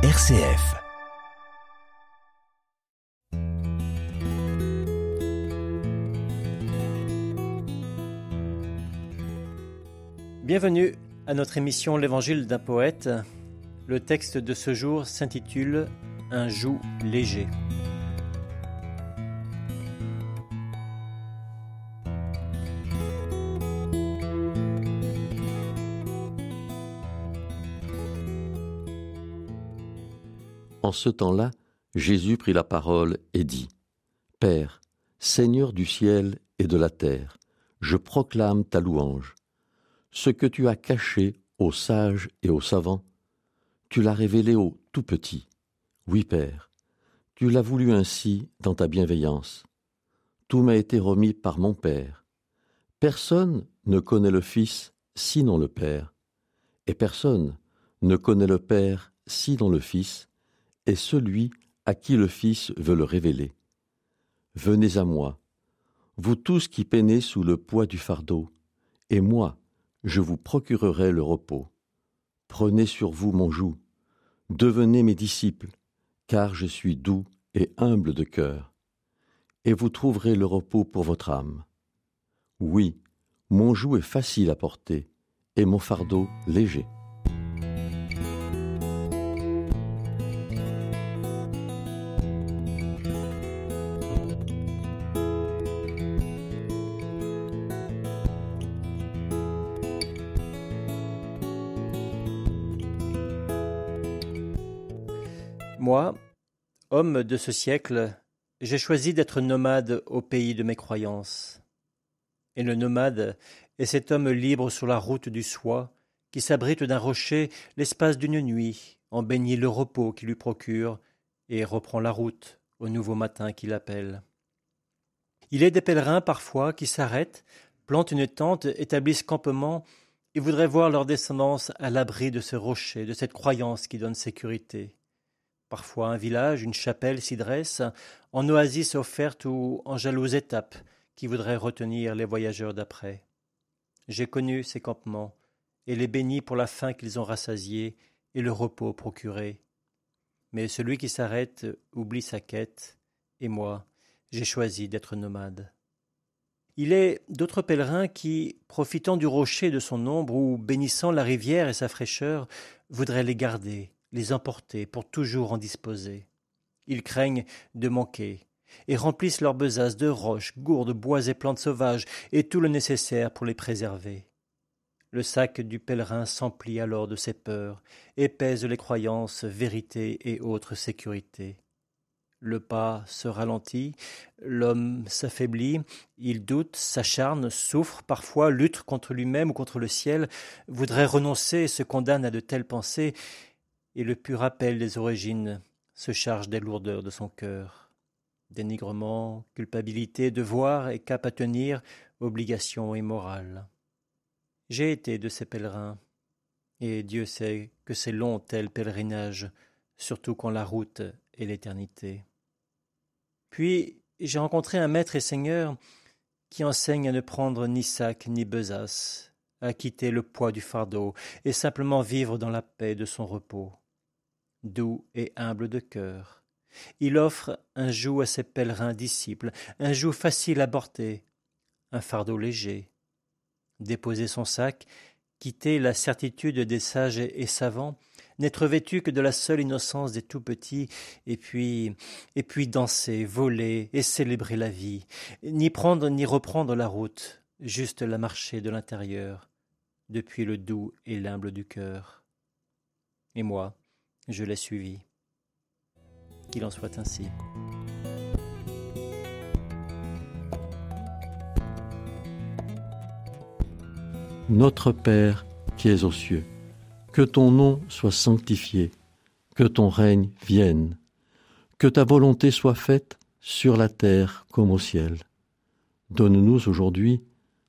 RCF. Bienvenue à notre émission L'Évangile d'un poète. Le texte de ce jour s'intitule Un joug léger. En ce temps-là, Jésus prit la parole et dit Père, Seigneur du ciel et de la terre, je proclame ta louange. Ce que tu as caché aux sages et aux savants, tu l'as révélé aux tout petits. Oui, Père, tu l'as voulu ainsi dans ta bienveillance. Tout m'a été remis par mon Père. Personne ne connaît le Fils sinon le Père, et personne ne connaît le Père sinon le Fils, est celui à qui le Fils veut le révéler. Venez à moi, vous tous qui peinez sous le poids du fardeau, et moi, je vous procurerai le repos. Prenez sur vous mon joug, devenez mes disciples, car je suis doux et humble de cœur, et vous trouverez le repos pour votre âme. Oui, mon joug est facile à porter, et mon fardeau léger. Moi, homme de ce siècle, j'ai choisi d'être nomade au pays de mes croyances. Et le nomade est cet homme libre sur la route du soi, qui s'abrite d'un rocher l'espace d'une nuit, en baigné le repos qui lui procure, et reprend la route au nouveau matin qui l'appelle. Il est des pèlerins parfois qui s'arrêtent, plantent une tente, établissent campement, et voudraient voir leur descendance à l'abri de ce rocher, de cette croyance qui donne sécurité. Parfois un village, une chapelle s'y dresse, en oasis offerte ou en jalouse étape, qui voudrait retenir les voyageurs d'après. J'ai connu ces campements, et les bénis pour la faim qu'ils ont rassasiée et le repos procuré. Mais celui qui s'arrête oublie sa quête, et moi, j'ai choisi d'être nomade. Il est d'autres pèlerins qui, profitant du rocher de son ombre ou bénissant la rivière et sa fraîcheur, voudraient les garder, les emporter pour toujours en disposer. Ils craignent de manquer, et remplissent leurs besaces de roches, gourdes, bois et plantes sauvages, et tout le nécessaire pour les préserver. Le sac du pèlerin s'emplit alors de ses peurs, et les croyances, vérités et autres sécurités. Le pas se ralentit, l'homme s'affaiblit, il doute, s'acharne, souffre, parfois lutte contre lui-même ou contre le ciel, voudrait renoncer, se condamne à de telles pensées, et le pur rappel des origines se charge des lourdeurs de son cœur. Dénigrement, culpabilité, devoir et cap à tenir, obligation et morale. J'ai été de ces pèlerins, et Dieu sait que c'est long tel pèlerinage, surtout quand la route est l'éternité. Puis j'ai rencontré un maître et seigneur qui enseigne à ne prendre ni sac ni besace, quitter le poids du fardeau et simplement vivre dans la paix de son repos doux et humble de cœur. Il offre un joug à ses pèlerins disciples, un joug facile à porter, un fardeau léger. Déposer son sac, quitter la certitude des sages et savants, n'être vêtu que de la seule innocence des tout petits, et puis, et puis danser, voler et célébrer la vie, ni prendre ni reprendre la route, juste la marcher de l'intérieur, depuis le doux et l'humble du cœur. Et moi, je l'ai suivi. Qu'il en soit ainsi. Notre Père qui es aux cieux, que ton nom soit sanctifié, que ton règne vienne, que ta volonté soit faite sur la terre comme au ciel. Donne-nous aujourd'hui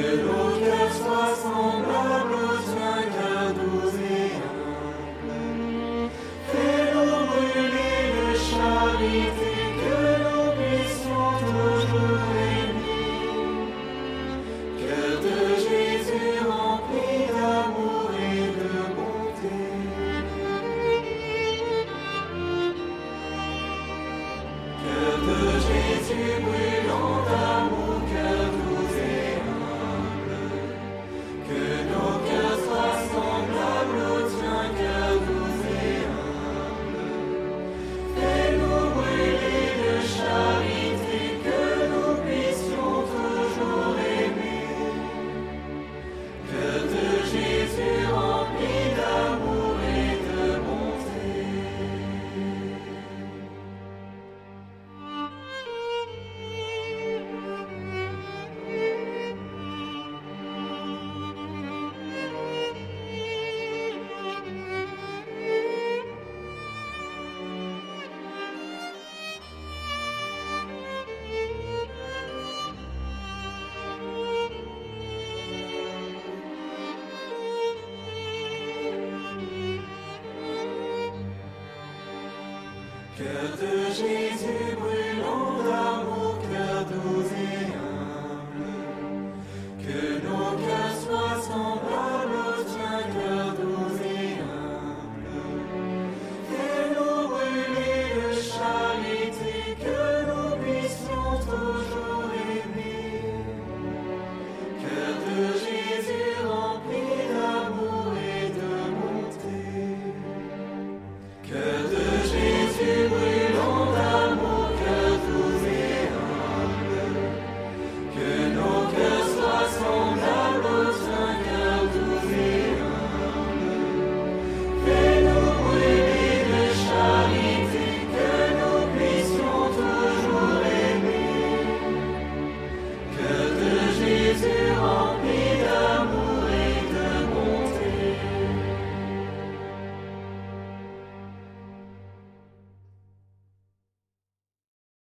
Cœur